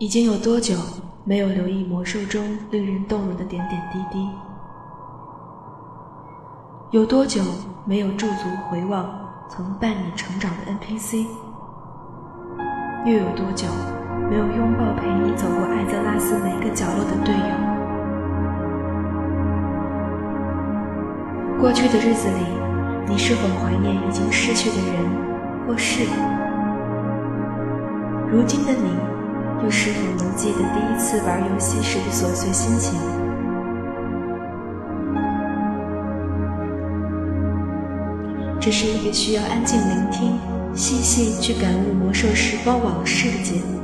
已经有多久没有留意魔兽中令人动容的点点滴滴？有多久没有驻足回望曾伴你成长的 NPC？又有多久没有拥抱陪你走过艾泽拉斯每个角落的队友？过去的日子里，你是否怀念已经失去的人或事？如今的你，又是否能记得第一次玩游戏时的琐碎心情？这是一个需要安静聆听、细细去感悟魔兽时光往事的节目。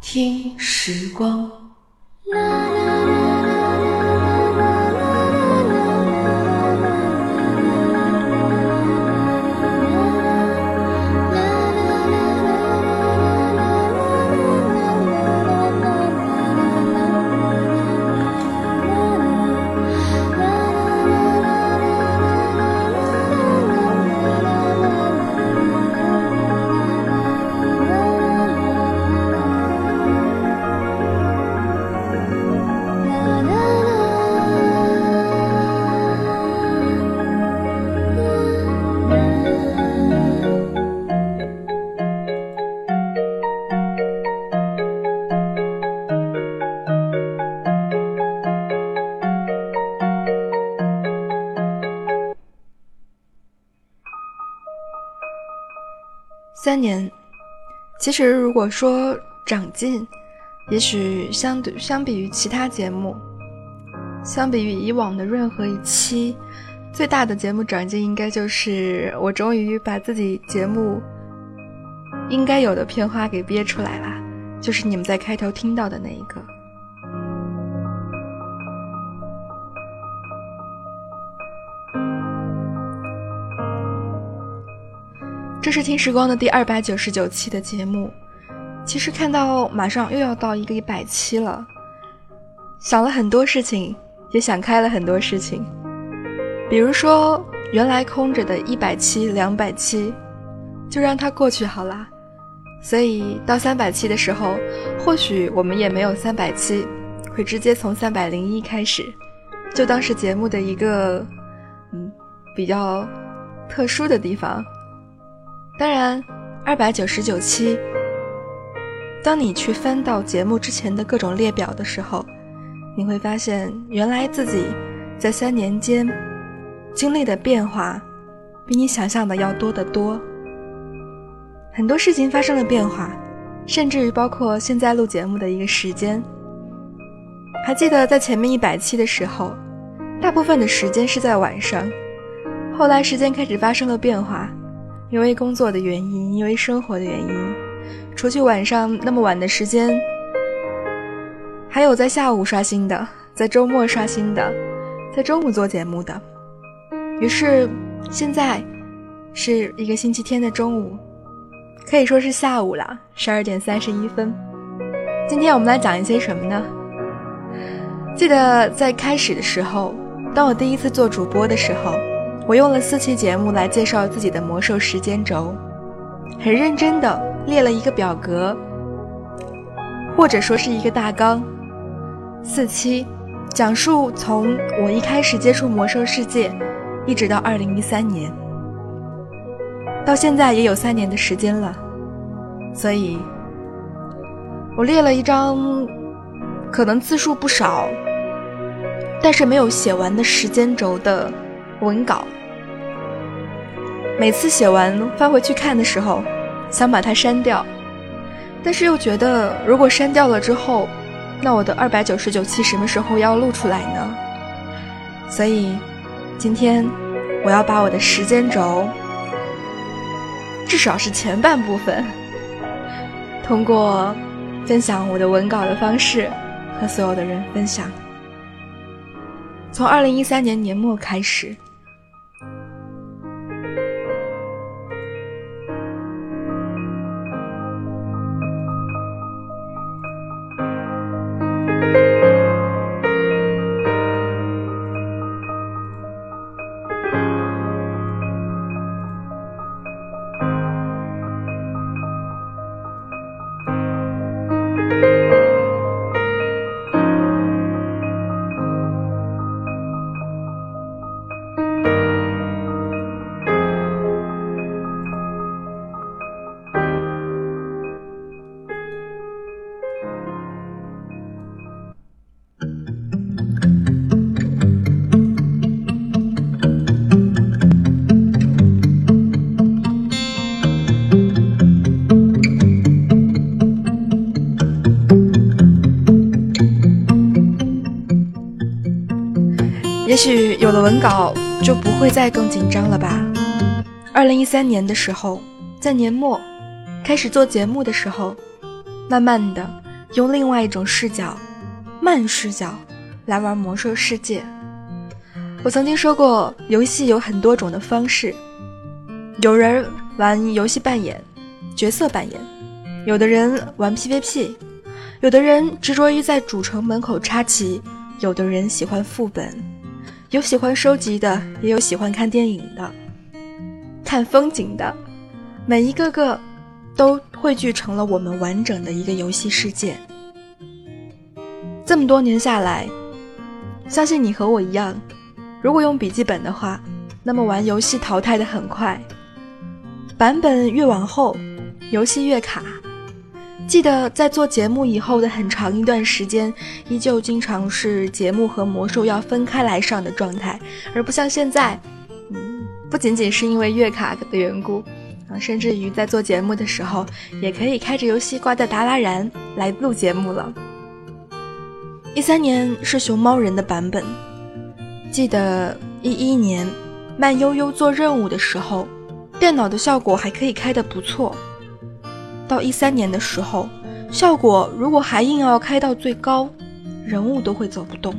听时光。年，其实如果说长进，也许相对相比于其他节目，相比于以往的任何一期，最大的节目长进应该就是我终于把自己节目应该有的片花给憋出来了，就是你们在开头听到的那一个。这是听时光的第二百九十九期的节目。其实看到马上又要到一个一百期了，想了很多事情，也想开了很多事情。比如说，原来空着的一百期、两百期，就让它过去好啦。所以到三百期的时候，或许我们也没有三百期，会直接从三百零一开始，就当是节目的一个嗯比较特殊的地方。当然，二百九十九期。当你去翻到节目之前的各种列表的时候，你会发现，原来自己在三年间经历的变化，比你想象的要多得多。很多事情发生了变化，甚至于包括现在录节目的一个时间。还记得在前面一百期的时候，大部分的时间是在晚上，后来时间开始发生了变化。因为工作的原因，因为生活的原因，除去晚上那么晚的时间，还有在下午刷新的，在周末刷新的，在中午做节目的。于是现在是一个星期天的中午，可以说是下午了，十二点三十一分。今天我们来讲一些什么呢？记得在开始的时候，当我第一次做主播的时候。我用了四期节目来介绍自己的魔兽时间轴，很认真的列了一个表格，或者说是一个大纲。四期讲述从我一开始接触魔兽世界，一直到二零一三年，到现在也有三年的时间了，所以，我列了一张可能字数不少，但是没有写完的时间轴的文稿。每次写完翻回去看的时候，想把它删掉，但是又觉得如果删掉了之后，那我的二百九十九期什么时候要录出来呢？所以，今天我要把我的时间轴，至少是前半部分，通过分享我的文稿的方式和所有的人分享。从二零一三年年末开始。有了文稿，就不会再更紧张了吧。二零一三年的时候，在年末开始做节目的时候，慢慢的用另外一种视角，慢视角来玩魔兽世界。我曾经说过，游戏有很多种的方式，有人玩游戏扮演，角色扮演；有的人玩 PVP，有的人执着于在主城门口插旗，有的人喜欢副本，有喜欢收集的，也有喜欢看电影的。看风景的，每一个个都汇聚成了我们完整的一个游戏世界。这么多年下来，相信你和我一样，如果用笔记本的话，那么玩游戏淘汰的很快，版本越往后，游戏越卡。记得在做节目以后的很长一段时间，依旧经常是节目和魔兽要分开来上的状态，而不像现在。嗯不仅仅是因为月卡的缘故，啊，甚至于在做节目的时候，也可以开着游戏挂在达拉然来录节目了。一三年是熊猫人的版本，记得一一年慢悠悠做任务的时候，电脑的效果还可以开得不错。到一三年的时候，效果如果还硬要开到最高，人物都会走不动。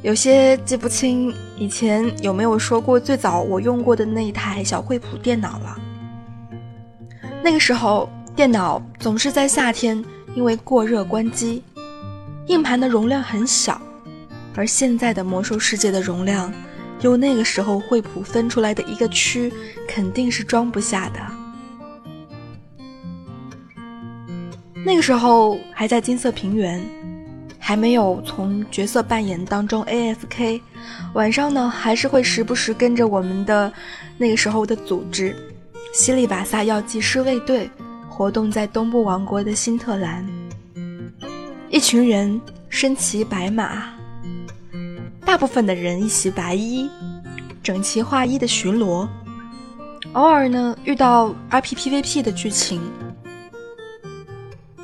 有些记不清以前有没有说过最早我用过的那一台小惠普电脑了。那个时候电脑总是在夏天因为过热关机，硬盘的容量很小，而现在的魔兽世界的容量，用那个时候惠普分出来的一个区肯定是装不下的。那个时候还在金色平原。还没有从角色扮演当中 AFK，晚上呢还是会时不时跟着我们的那个时候的组织西里巴萨药剂师卫队活动在东部王国的新特兰，一群人身骑白马，大部分的人一袭白衣，整齐划一的巡逻，偶尔呢遇到 RPPVP 的剧情。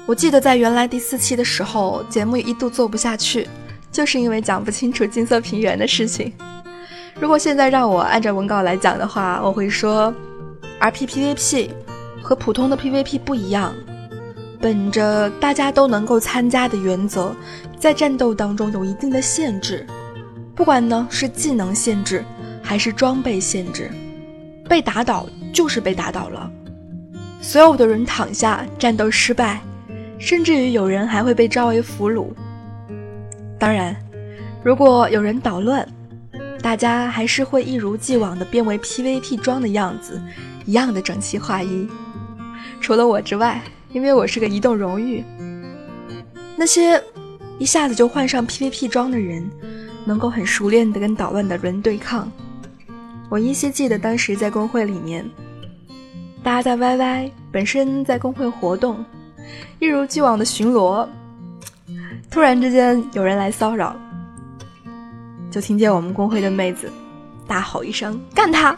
我记得在原来第四期的时候，节目一度做不下去，就是因为讲不清楚金色平原的事情。如果现在让我按照文稿来讲的话，我会说，RPPVP 和普通的 PVP 不一样，本着大家都能够参加的原则，在战斗当中有一定的限制，不管呢是技能限制还是装备限制，被打倒就是被打倒了，所有的人躺下，战斗失败。甚至于有人还会被召为俘虏。当然，如果有人捣乱，大家还是会一如既往的变为 PVP 装的样子，一样的整齐划一。除了我之外，因为我是个移动荣誉，那些一下子就换上 PVP 装的人，能够很熟练的跟捣乱的人对抗。我依稀记得当时在工会里面，大家在 YY，本身在工会活动。一如既往的巡逻，突然之间有人来骚扰，就听见我们公会的妹子大吼一声：“干他！”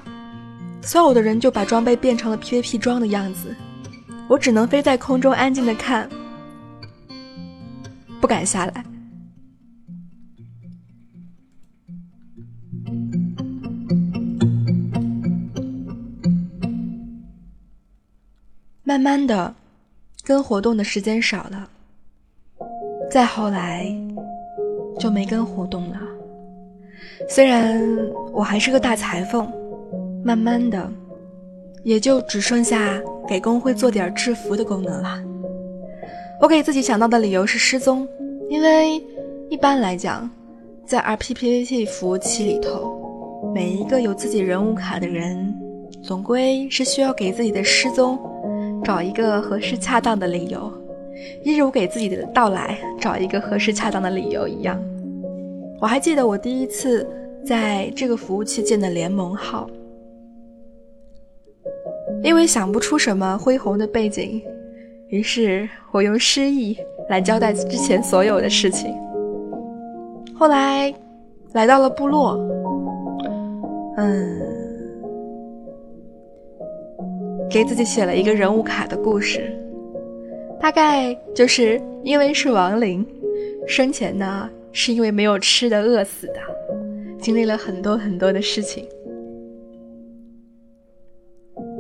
所有的人就把装备变成了 PVP 装的样子，我只能飞在空中安静的看，不敢下来。慢慢的。跟活动的时间少了，再后来就没跟活动了。虽然我还是个大裁缝，慢慢的也就只剩下给工会做点制服的功能了。我给自己想到的理由是失踪，因为一般来讲，在 RPPVP 服务器里头，每一个有自己人物卡的人，总归是需要给自己的失踪。找一个合适恰当的理由，一如给自己的到来找一个合适恰当的理由一样。我还记得我第一次在这个服务器建的联盟号，因为想不出什么恢宏的背景，于是我用诗意来交代之前所有的事情。后来来到了部落，嗯。给自己写了一个人物卡的故事，大概就是因为是亡灵，生前呢是因为没有吃的饿死的，经历了很多很多的事情。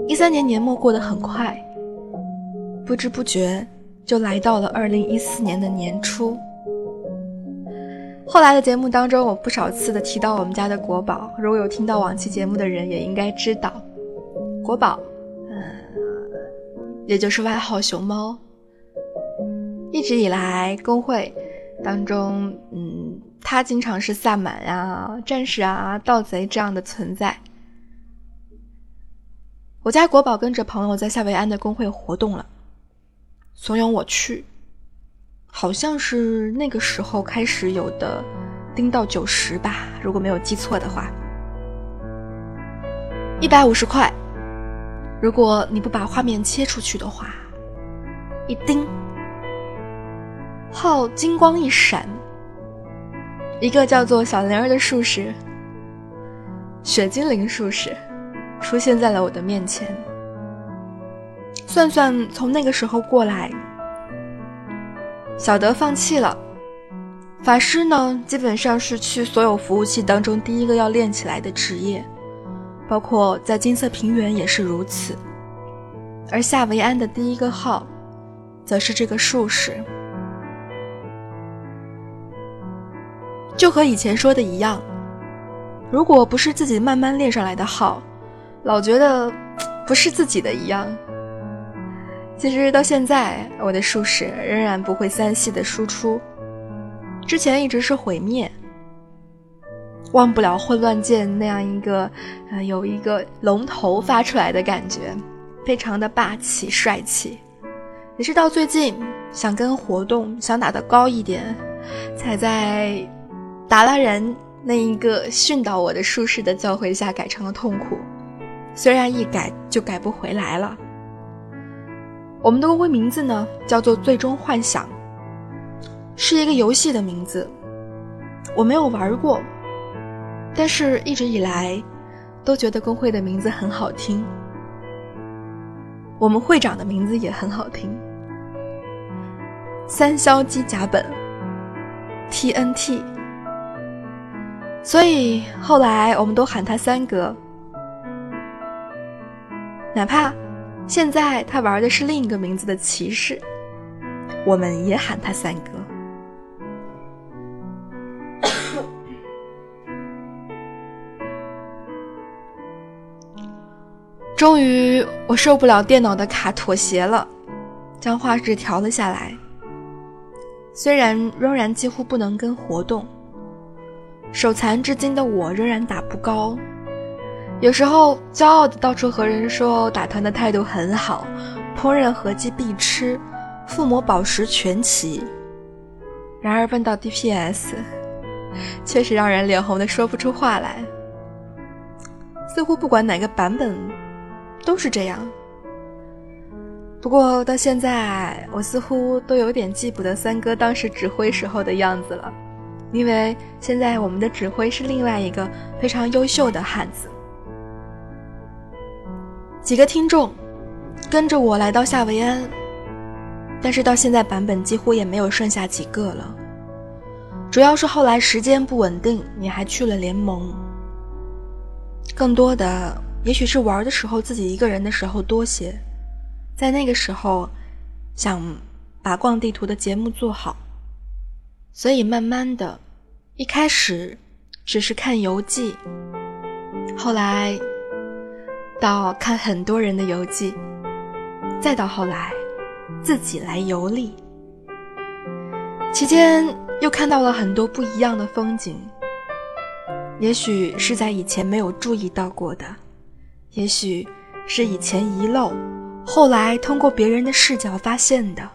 一三年年末过得很快，不知不觉就来到了二零一四年的年初。后来的节目当中，我不少次的提到我们家的国宝，如果有听到往期节目的人也应该知道，国宝，也就是外号熊猫，一直以来工会。当中，嗯，他经常是萨满啊、战士啊、盗贼这样的存在。我家国宝跟着朋友在夏威安的工会活动了，怂恿我去，好像是那个时候开始有的，丁到九十吧，如果没有记错的话，一百五十块，如果你不把画面切出去的话，一丁。号金光一闪，一个叫做小灵儿的术士，雪精灵术士，出现在了我的面前。算算从那个时候过来，小德放弃了，法师呢，基本上是去所有服务器当中第一个要练起来的职业，包括在金色平原也是如此。而夏维安的第一个号，则是这个术士。就和以前说的一样，如果不是自己慢慢练上来的号，老觉得不是自己的一样。其实到现在，我的术士仍然不会三系的输出，之前一直是毁灭，忘不了混乱剑那样一个，呃，有一个龙头发出来的感觉，非常的霸气帅气。也是到最近想跟活动想打的高一点，才在。达拉人那一个训导我的术士的教诲下改成了痛苦，虽然一改就改不回来了。我们的公会名字呢叫做“最终幻想”，是一个游戏的名字。我没有玩过，但是一直以来都觉得公会的名字很好听。我们会长的名字也很好听，三消机甲本 TNT。所以后来我们都喊他三哥，哪怕现在他玩的是另一个名字的骑士，我们也喊他三哥。终于，我受不了电脑的卡，妥协了，将画质调了下来。虽然仍然几乎不能跟活动。手残至今的我仍然打不高，有时候骄傲的到处和人说打团的态度很好，烹饪合击必吃，附魔宝石全齐。然而问到 DPS，确实让人脸红的说不出话来。似乎不管哪个版本，都是这样。不过到现在，我似乎都有点记不得三哥当时指挥时候的样子了。因为现在我们的指挥是另外一个非常优秀的汉子。几个听众跟着我来到夏维安，但是到现在版本几乎也没有剩下几个了。主要是后来时间不稳定，你还去了联盟。更多的也许是玩的时候自己一个人的时候多些，在那个时候想把逛地图的节目做好。所以慢慢的，一开始只是看游记，后来到看很多人的游记，再到后来自己来游历，期间又看到了很多不一样的风景，也许是在以前没有注意到过的，也许是以前遗漏，后来通过别人的视角发现的。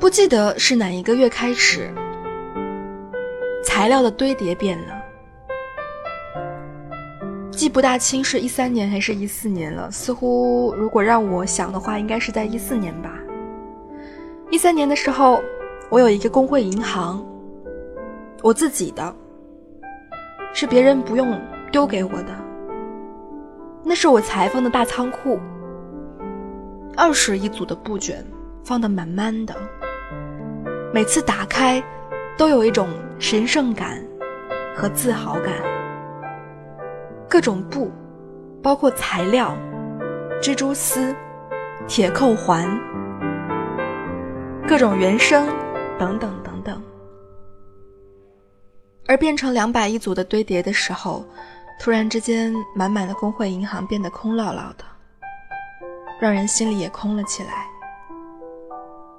不记得是哪一个月开始，材料的堆叠变了，记不大清是一三年还是一四年了。似乎如果让我想的话，应该是在一四年吧。一三年的时候，我有一个工会银行，我自己的，是别人不用丢给我的，那是我裁缝的大仓库，二十一组的布卷放的满满的。每次打开，都有一种神圣感和自豪感。各种布，包括材料、蜘蛛丝、铁扣环、各种原声等等等。而变成两百一组的堆叠的时候，突然之间，满满的工会银行变得空落落的，让人心里也空了起来。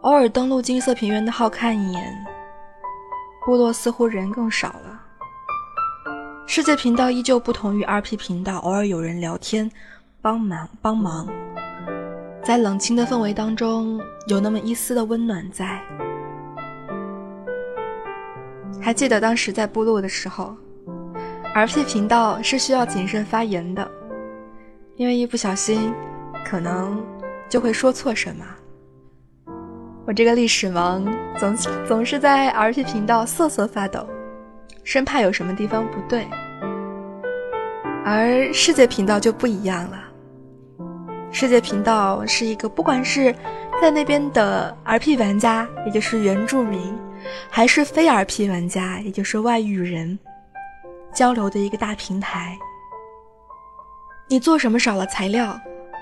偶尔登录金色平原的号看一眼，部落似乎人更少了。世界频道依旧不同于 RP 频道，偶尔有人聊天，帮忙帮忙，在冷清的氛围当中，有那么一丝的温暖在。还记得当时在部落的时候，RP 频道是需要谨慎发言的，因为一不小心，可能就会说错什么。我这个历史盲总总是在 RP 频道瑟瑟发抖，生怕有什么地方不对。而世界频道就不一样了，世界频道是一个不管是在那边的 RP 玩家，也就是原住民，还是非 RP 玩家，也就是外域人交流的一个大平台。你做什么少了材料，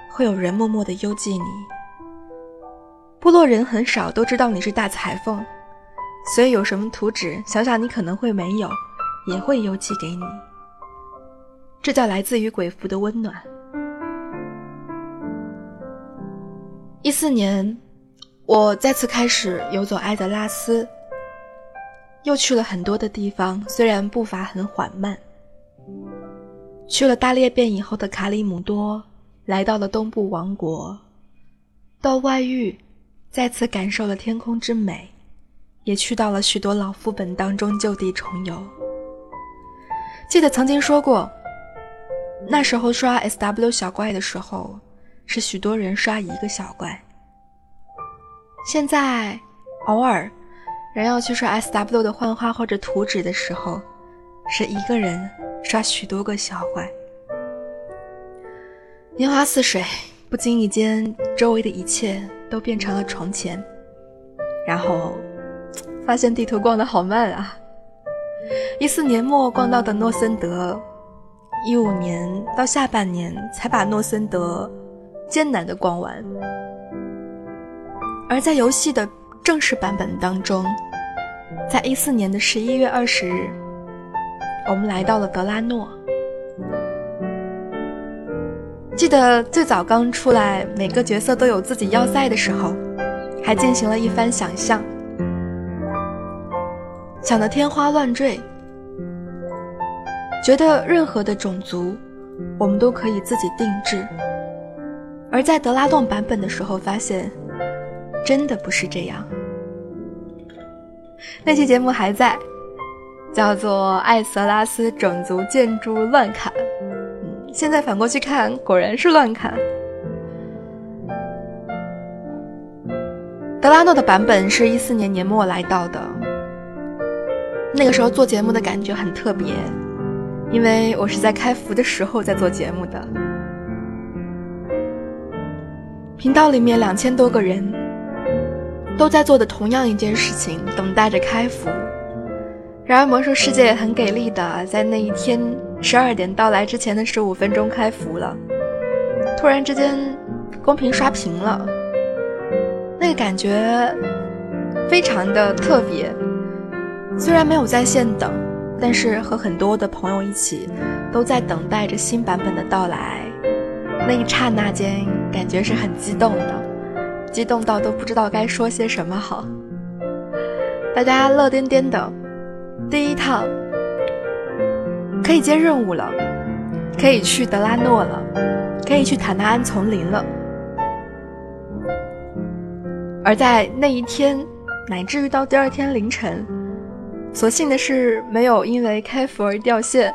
会有人默默的邮寄你。部落人很少，都知道你是大裁缝，所以有什么图纸，想想你可能会没有，也会邮寄给你。这叫来自于鬼符的温暖。一四年，我再次开始游走埃德拉斯，又去了很多的地方，虽然步伐很缓慢。去了大裂变以后的卡里姆多，来到了东部王国，到外域。再次感受了天空之美，也去到了许多老副本当中就地重游。记得曾经说过，那时候刷 S W 小怪的时候，是许多人刷一个小怪。现在偶尔人要去刷 S W 的幻化或者图纸的时候，是一个人刷许多个小怪。年华似水，不经意间，周围的一切。都变成了从前，然后发现地图逛得好慢啊！一四年末逛到的诺森德，一五年到下半年才把诺森德艰难的逛完。而在游戏的正式版本当中，在一四年的十一月二十日，我们来到了德拉诺。记得最早刚出来，每个角色都有自己要塞的时候，还进行了一番想象，想得天花乱坠，觉得任何的种族，我们都可以自己定制。而在德拉洞版本的时候，发现真的不是这样。那期节目还在，叫做《艾泽拉斯种族建筑乱砍》。现在反过去看，果然是乱砍。德拉诺的版本是一四年年末来到的，那个时候做节目的感觉很特别，因为我是在开服的时候在做节目的。频道里面两千多个人，都在做的同样一件事情，等待着开服。然而魔兽世界也很给力的，在那一天。十二点到来之前的十五分钟开服了，突然之间公屏刷屏了，那个感觉非常的特别。虽然没有在线等，但是和很多的朋友一起都在等待着新版本的到来，那一刹那间感觉是很激动的，激动到都不知道该说些什么好。大家乐颠颠的，第一趟。可以接任务了，可以去德拉诺了，可以去塔纳安丛林了。而在那一天，乃至于到第二天凌晨，所幸的是没有因为开服而掉线，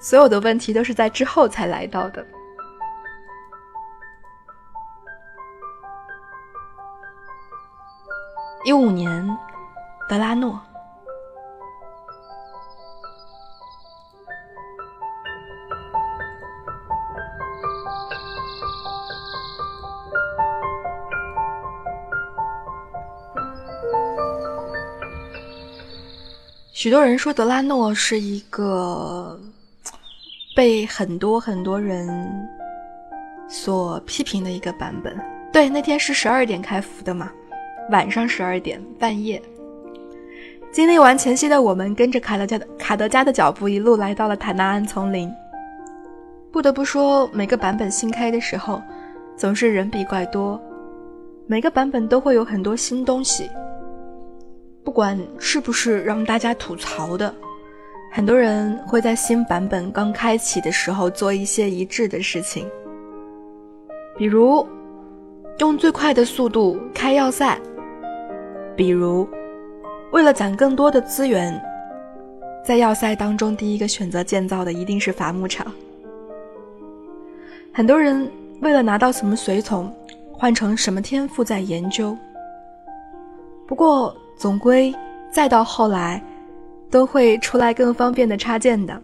所有的问题都是在之后才来到的。一五年，德拉诺。许多人说德拉诺是一个被很多很多人所批评的一个版本。对，那天是十二点开服的嘛，晚上十二点，半夜。经历完前夕的我们，跟着卡德加的卡德加的脚步，一路来到了塔纳安丛林。不得不说，每个版本新开的时候，总是人比怪多，每个版本都会有很多新东西。不管是不是让大家吐槽的，很多人会在新版本刚开启的时候做一些一致的事情，比如用最快的速度开要塞，比如为了攒更多的资源，在要塞当中第一个选择建造的一定是伐木场。很多人为了拿到什么随从，换成什么天赋在研究。不过。总归，再到后来，都会出来更方便的插件的。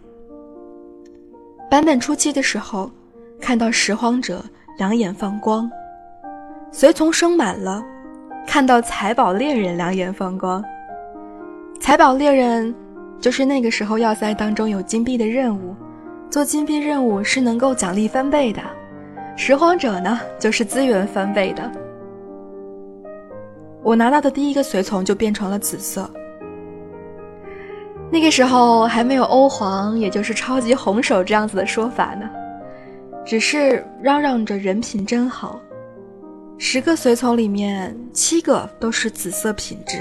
版本初期的时候，看到拾荒者两眼放光，随从升满了，看到财宝猎人两眼放光。财宝猎人就是那个时候要塞当中有金币的任务，做金币任务是能够奖励翻倍的。拾荒者呢，就是资源翻倍的。我拿到的第一个随从就变成了紫色。那个时候还没有欧皇，也就是超级红手这样子的说法呢，只是嚷嚷着人品真好。十个随从里面七个都是紫色品质。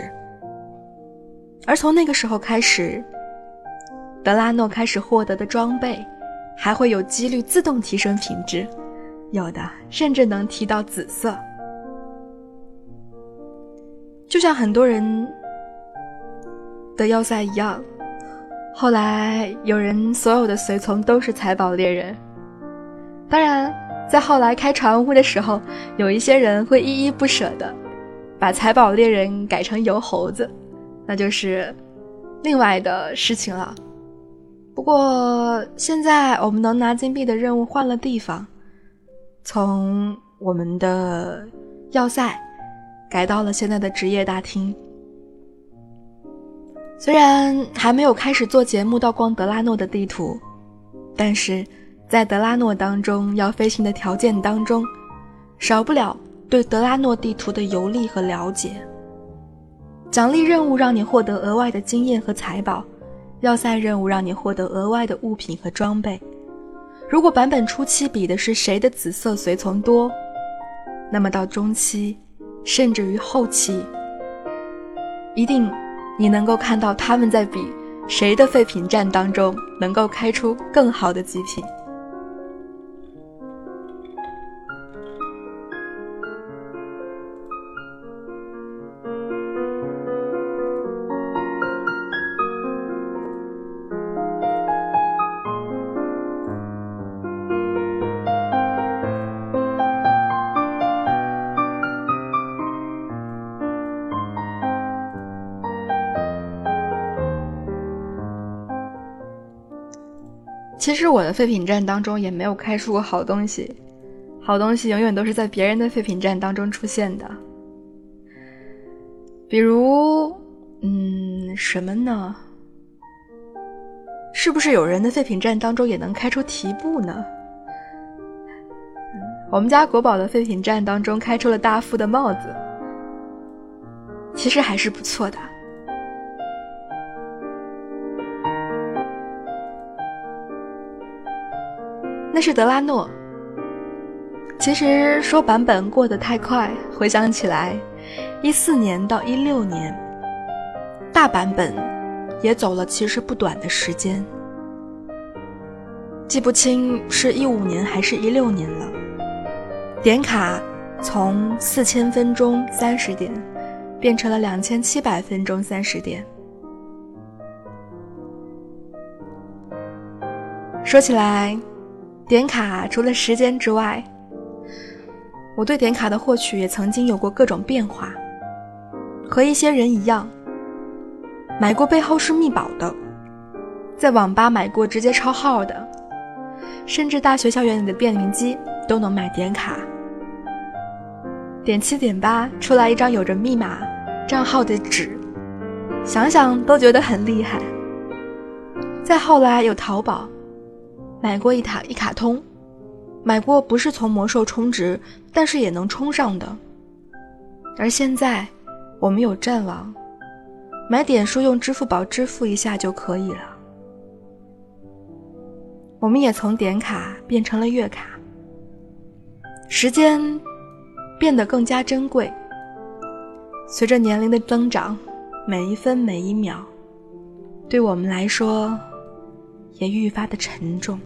而从那个时候开始，德拉诺开始获得的装备还会有几率自动提升品质，有的甚至能提到紫色。就像很多人的要塞一样，后来有人所有的随从都是财宝猎人。当然，在后来开船坞的时候，有一些人会依依不舍的把财宝猎人改成油猴子，那就是另外的事情了。不过现在我们能拿金币的任务换了地方，从我们的要塞。改到了现在的职业大厅。虽然还没有开始做节目到逛德拉诺的地图，但是在德拉诺当中要飞行的条件当中，少不了对德拉诺地图的游历和了解。奖励任务让你获得额外的经验和财宝，要塞任务让你获得额外的物品和装备。如果版本初期比的是谁的紫色随从多，那么到中期。甚至于后期，一定你能够看到他们在比谁的废品站当中能够开出更好的极品。其实我的废品站当中也没有开出过好东西，好东西永远都是在别人的废品站当中出现的。比如，嗯，什么呢？是不是有人的废品站当中也能开出提布呢？我们家国宝的废品站当中开出了大副的帽子，其实还是不错的。那是德拉诺。其实说版本过得太快，回想起来，一四年到一六年，大版本也走了其实不短的时间，记不清是一五年还是一六年了。点卡从四千分钟三十点，变成了两千七百分钟三十点。说起来。点卡除了时间之外，我对点卡的获取也曾经有过各种变化。和一些人一样，买过背后是密保的，在网吧买过直接抄号的，甚至大学校园里的便民机都能买点卡。点七点八出来一张有着密码账号的纸，想想都觉得很厉害。再后来有淘宝，买过一塔一卡通，买过不是从魔兽充值，但是也能充上的。而现在，我们有战网，买点数用支付宝支付一下就可以了。我们也从点卡变成了月卡，时间变得更加珍贵。随着年龄的增长，每一分每一秒，对我们来说。也愈发的沉重。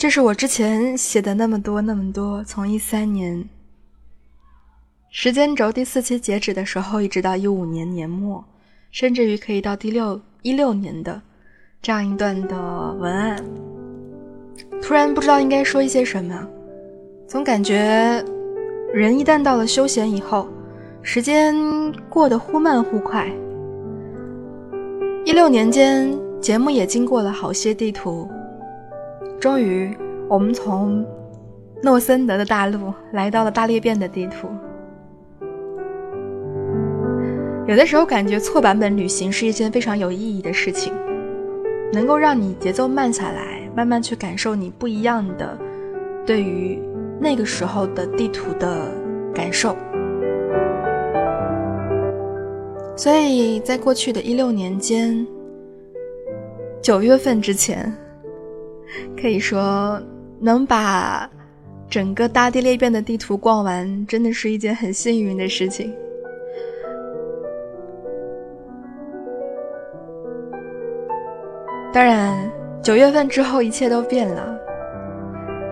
这是我之前写的那么多那么多，从一三年时间轴第四期截止的时候，一直到一五年年末，甚至于可以到第六一六年的这样一段的文案。突然不知道应该说一些什么，总感觉人一旦到了休闲以后，时间过得忽慢忽快。一六年间，节目也经过了好些地图。终于，我们从诺森德的大陆来到了大裂变的地图。有的时候感觉错版本旅行是一件非常有意义的事情，能够让你节奏慢下来，慢慢去感受你不一样的对于那个时候的地图的感受。所以在过去的一六年间，九月份之前。可以说，能把整个大地裂变的地图逛完，真的是一件很幸运的事情。当然，九月份之后一切都变了，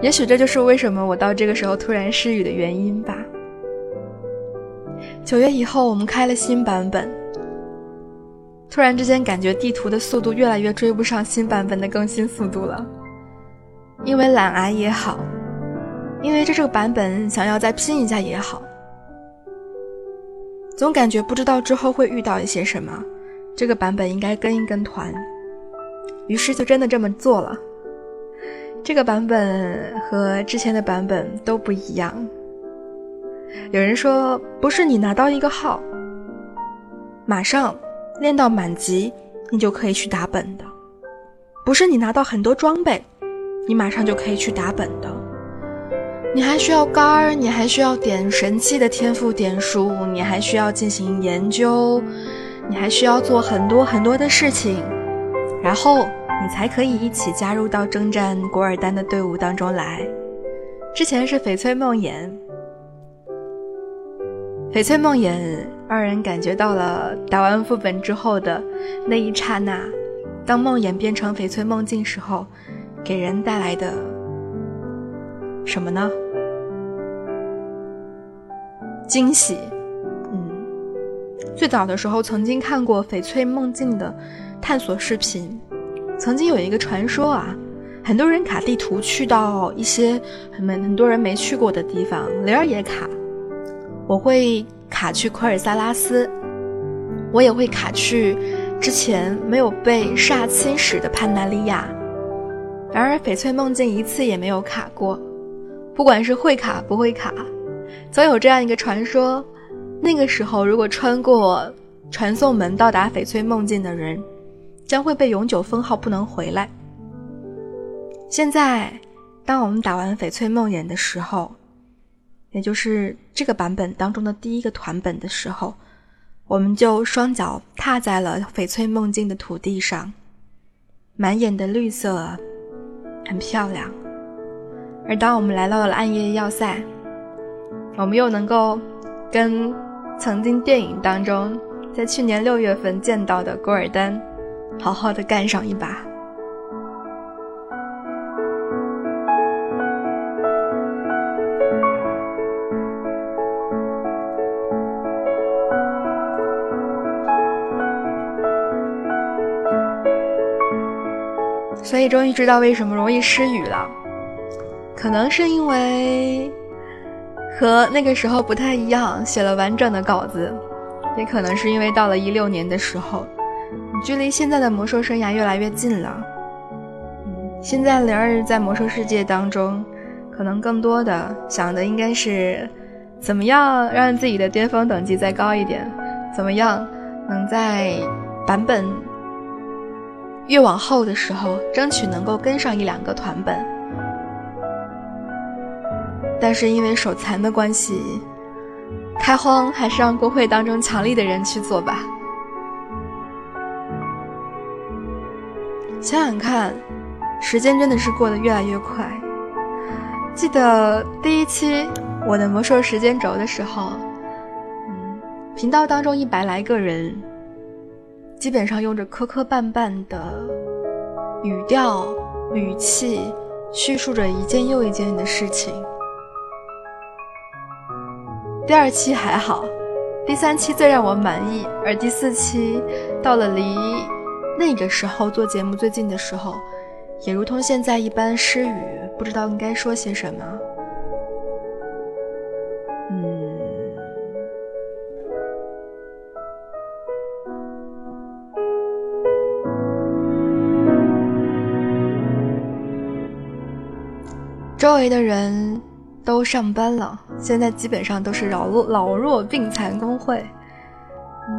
也许这就是为什么我到这个时候突然失语的原因吧。九月以后，我们开了新版本，突然之间感觉地图的速度越来越追不上新版本的更新速度了。因为懒癌也好，因为这这个版本想要再拼一下也好，总感觉不知道之后会遇到一些什么，这个版本应该跟一跟团，于是就真的这么做了。这个版本和之前的版本都不一样。有人说，不是你拿到一个号，马上练到满级，你就可以去打本的，不是你拿到很多装备。你马上就可以去打本的，你还需要杆儿，你还需要点神器的天赋点数，你还需要进行研究，你还需要做很多很多的事情，然后你才可以一起加入到征战古尔丹的队伍当中来。之前是翡翠梦魇，翡翠梦魇二人感觉到了打完副本之后的那一刹那，当梦魇变成翡翠梦境时候。给人带来的什么呢？惊喜。嗯，最早的时候曾经看过翡翠梦境的探索视频，曾经有一个传说啊，很多人卡地图去到一些很很多人没去过的地方，雷儿也卡，我会卡去奎尔萨拉斯，我也会卡去之前没有被煞侵蚀的潘纳利亚。然而，翡翠梦境一次也没有卡过，不管是会卡不会卡，总有这样一个传说：那个时候，如果穿过传送门到达翡翠梦境的人，将会被永久封号，不能回来。现在，当我们打完翡翠梦魇的时候，也就是这个版本当中的第一个团本的时候，我们就双脚踏在了翡翠梦境的土地上，满眼的绿色。很漂亮，而当我们来到了暗夜要塞，我们又能够跟曾经电影当中在去年六月份见到的古尔丹好好的干上一把。所以终于知道为什么容易失语了，可能是因为和那个时候不太一样，写了完整的稿子，也可能是因为到了一六年的时候，距离现在的魔兽生涯越来越近了。现在灵儿在魔兽世界当中，可能更多的想的应该是，怎么样让自己的巅峰等级再高一点，怎么样能在版本。越往后的时候，争取能够跟上一两个团本，但是因为手残的关系，开荒还是让公会当中强力的人去做吧。想想看，时间真的是过得越来越快。记得第一期我的魔兽时间轴的时候，嗯，频道当中一百来个人。基本上用着磕磕绊绊的语调、语气叙述着一件又一件的事情。第二期还好，第三期最让我满意，而第四期到了离那个时候做节目最近的时候，也如同现在一般失语，不知道应该说些什么。周围的人都上班了，现在基本上都是老弱老弱病残工会。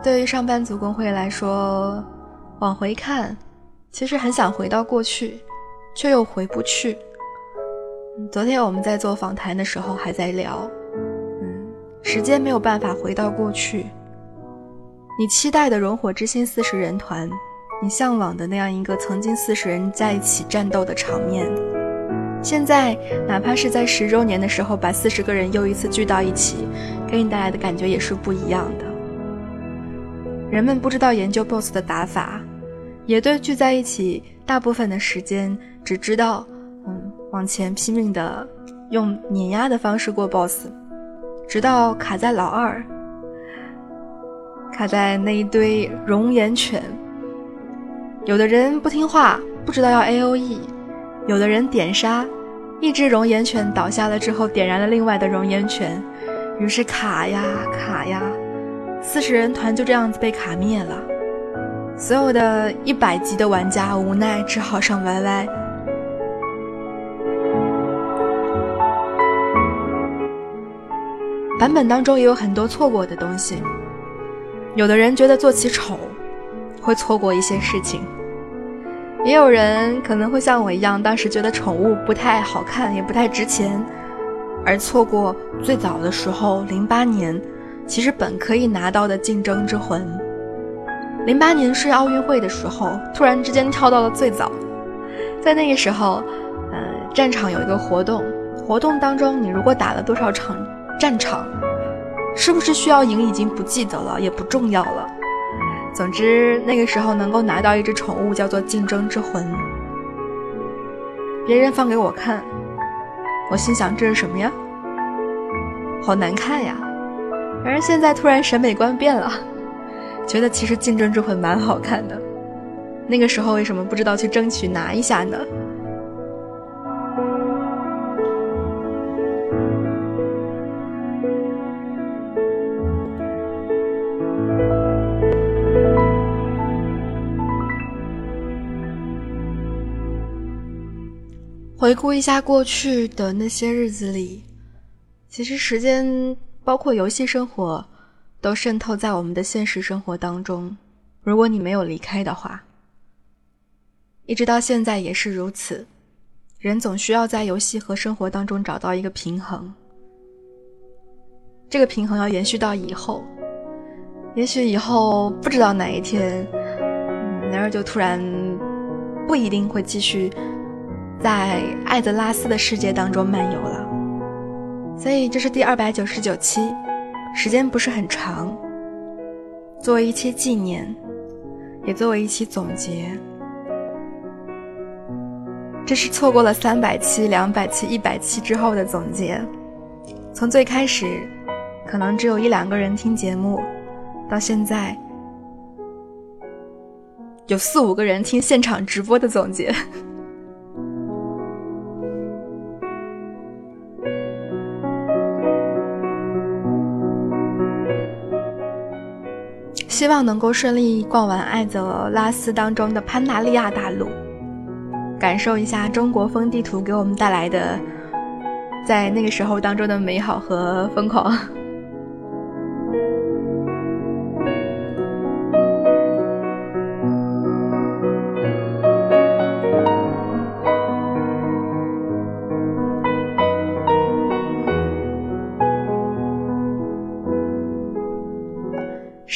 对于上班族工会来说，往回看，其实很想回到过去，却又回不去。昨天我们在做访谈的时候还在聊，嗯，时间没有办法回到过去。你期待的熔火之心四十人团，你向往的那样一个曾经四十人在一起战斗的场面。现在，哪怕是在十周年的时候，把四十个人又一次聚到一起，给你带来的感觉也是不一样的。人们不知道研究 BOSS 的打法，也对聚在一起大部分的时间只知道，嗯，往前拼命的用碾压的方式过 BOSS，直到卡在老二，卡在那一堆熔岩犬。有的人不听话，不知道要 AOE。有的人点杀，一只熔岩犬倒下了之后，点燃了另外的熔岩犬，于是卡呀卡呀，四十人团就这样子被卡灭了。所有的一百级的玩家无奈只好上 YY。版本当中也有很多错过的东西，有的人觉得坐骑丑，会错过一些事情。也有人可能会像我一样，当时觉得宠物不太好看，也不太值钱，而错过最早的时候，零八年，其实本可以拿到的竞争之魂。零八年是奥运会的时候，突然之间跳到了最早，在那个时候，呃，战场有一个活动，活动当中你如果打了多少场战场，是不是需要赢已经不记得了，也不重要了。总之，那个时候能够拿到一只宠物，叫做竞争之魂。别人放给我看，我心想这是什么呀？好难看呀！而现在突然审美观变了，觉得其实竞争之魂蛮好看的。那个时候为什么不知道去争取拿一下呢？回顾一下过去的那些日子里，其实时间包括游戏生活，都渗透在我们的现实生活当中。如果你没有离开的话，一直到现在也是如此。人总需要在游戏和生活当中找到一个平衡，这个平衡要延续到以后。也许以后不知道哪一天，男儿就突然不一定会继续。在艾泽拉斯的世界当中漫游了，所以这是第二百九十九期，时间不是很长。作为一期纪念，也作为一期总结，这是错过了三百期、两百期、一百期之后的总结。从最开始，可能只有一两个人听节目，到现在有四五个人听现场直播的总结。希望能够顺利逛完艾泽拉斯当中的潘达利亚大陆，感受一下中国风地图给我们带来的在那个时候当中的美好和疯狂。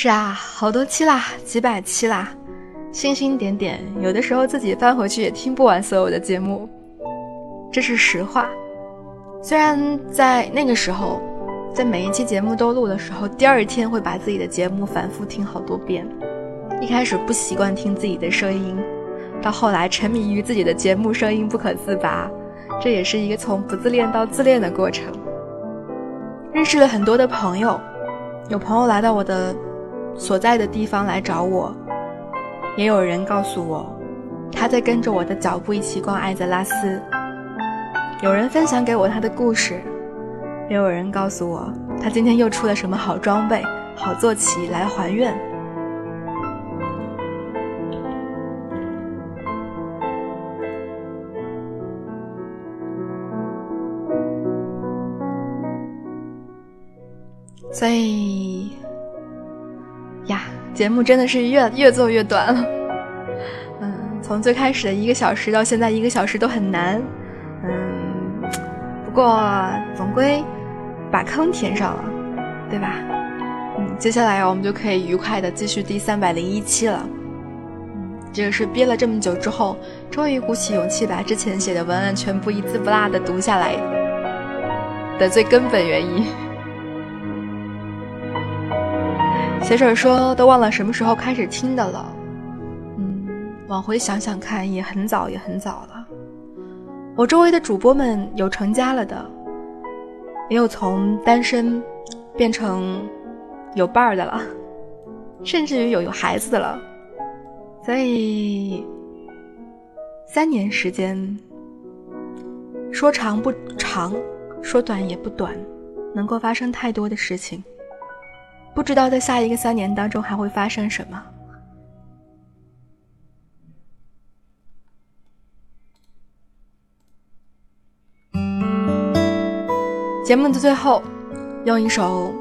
是啊，好多期啦，几百期啦，星星点点，有的时候自己翻回去也听不完所有的节目，这是实话。虽然在那个时候，在每一期节目都录的时候，第二天会把自己的节目反复听好多遍。一开始不习惯听自己的声音，到后来沉迷于自己的节目声音不可自拔，这也是一个从不自恋到自恋的过程。认识了很多的朋友，有朋友来到我的。所在的地方来找我，也有人告诉我，他在跟着我的脚步一起逛艾泽拉斯。有人分享给我他的故事，也有人告诉我，他今天又出了什么好装备、好坐骑来还愿。所以。节目真的是越越做越短了。嗯，从最开始的一个小时到现在一个小时都很难。嗯，不过总归把坑填上了，对吧？嗯，接下来我们就可以愉快的继续第三百零一期了。嗯，这个是憋了这么久之后，终于鼓起勇气把之前写的文案全部一字不落的读下来的最根本原因。写手说：“都忘了什么时候开始听的了。嗯，往回想想看，也很早，也很早了。我周围的主播们有成家了的，也有从单身变成有伴儿的了，甚至于有有孩子的了。所以，三年时间，说长不长，说短也不短，能够发生太多的事情。”不知道在下一个三年当中还会发生什么。节目的最后，用一首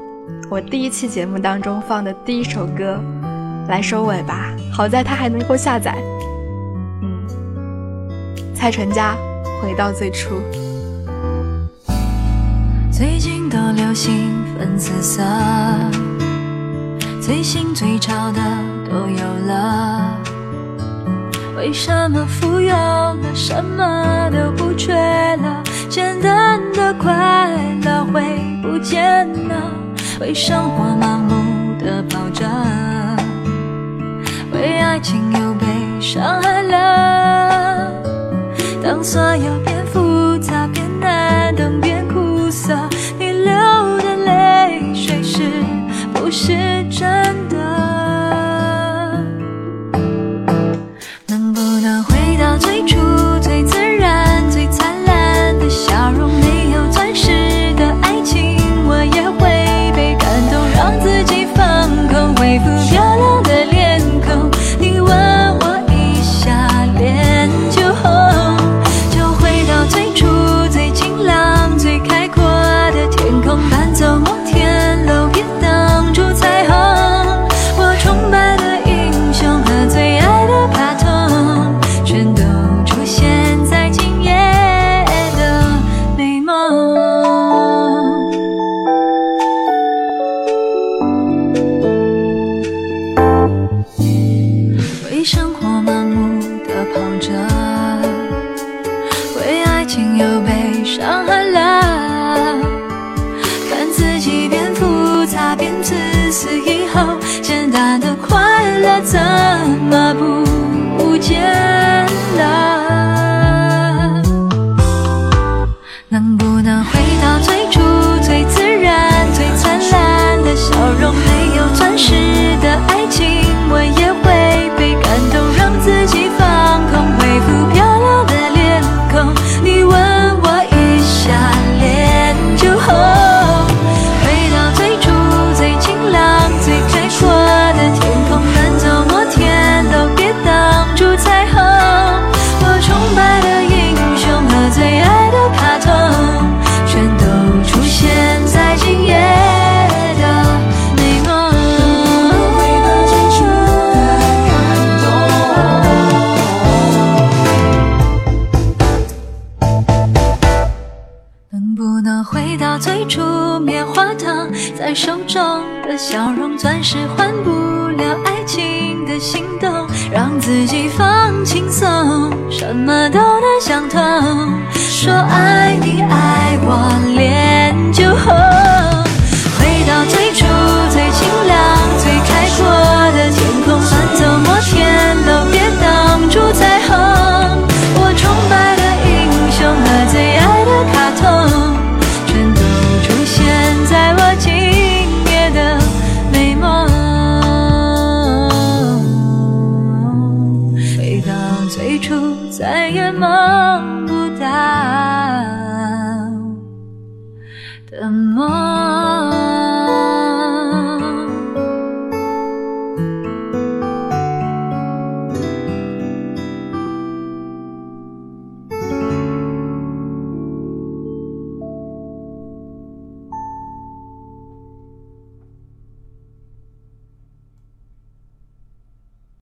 我第一期节目当中放的第一首歌来收尾吧。好在它还能够下载。嗯，蔡淳佳，《回到最初》。最近都流行粉紫色。最新最潮的都有了，为什么富有了什么都不缺了？简单的快乐会不见了，为生活盲目的跑着，为爱情又被伤害了。当所有是换不了爱情的心动让自己放轻松什么都能想通。说爱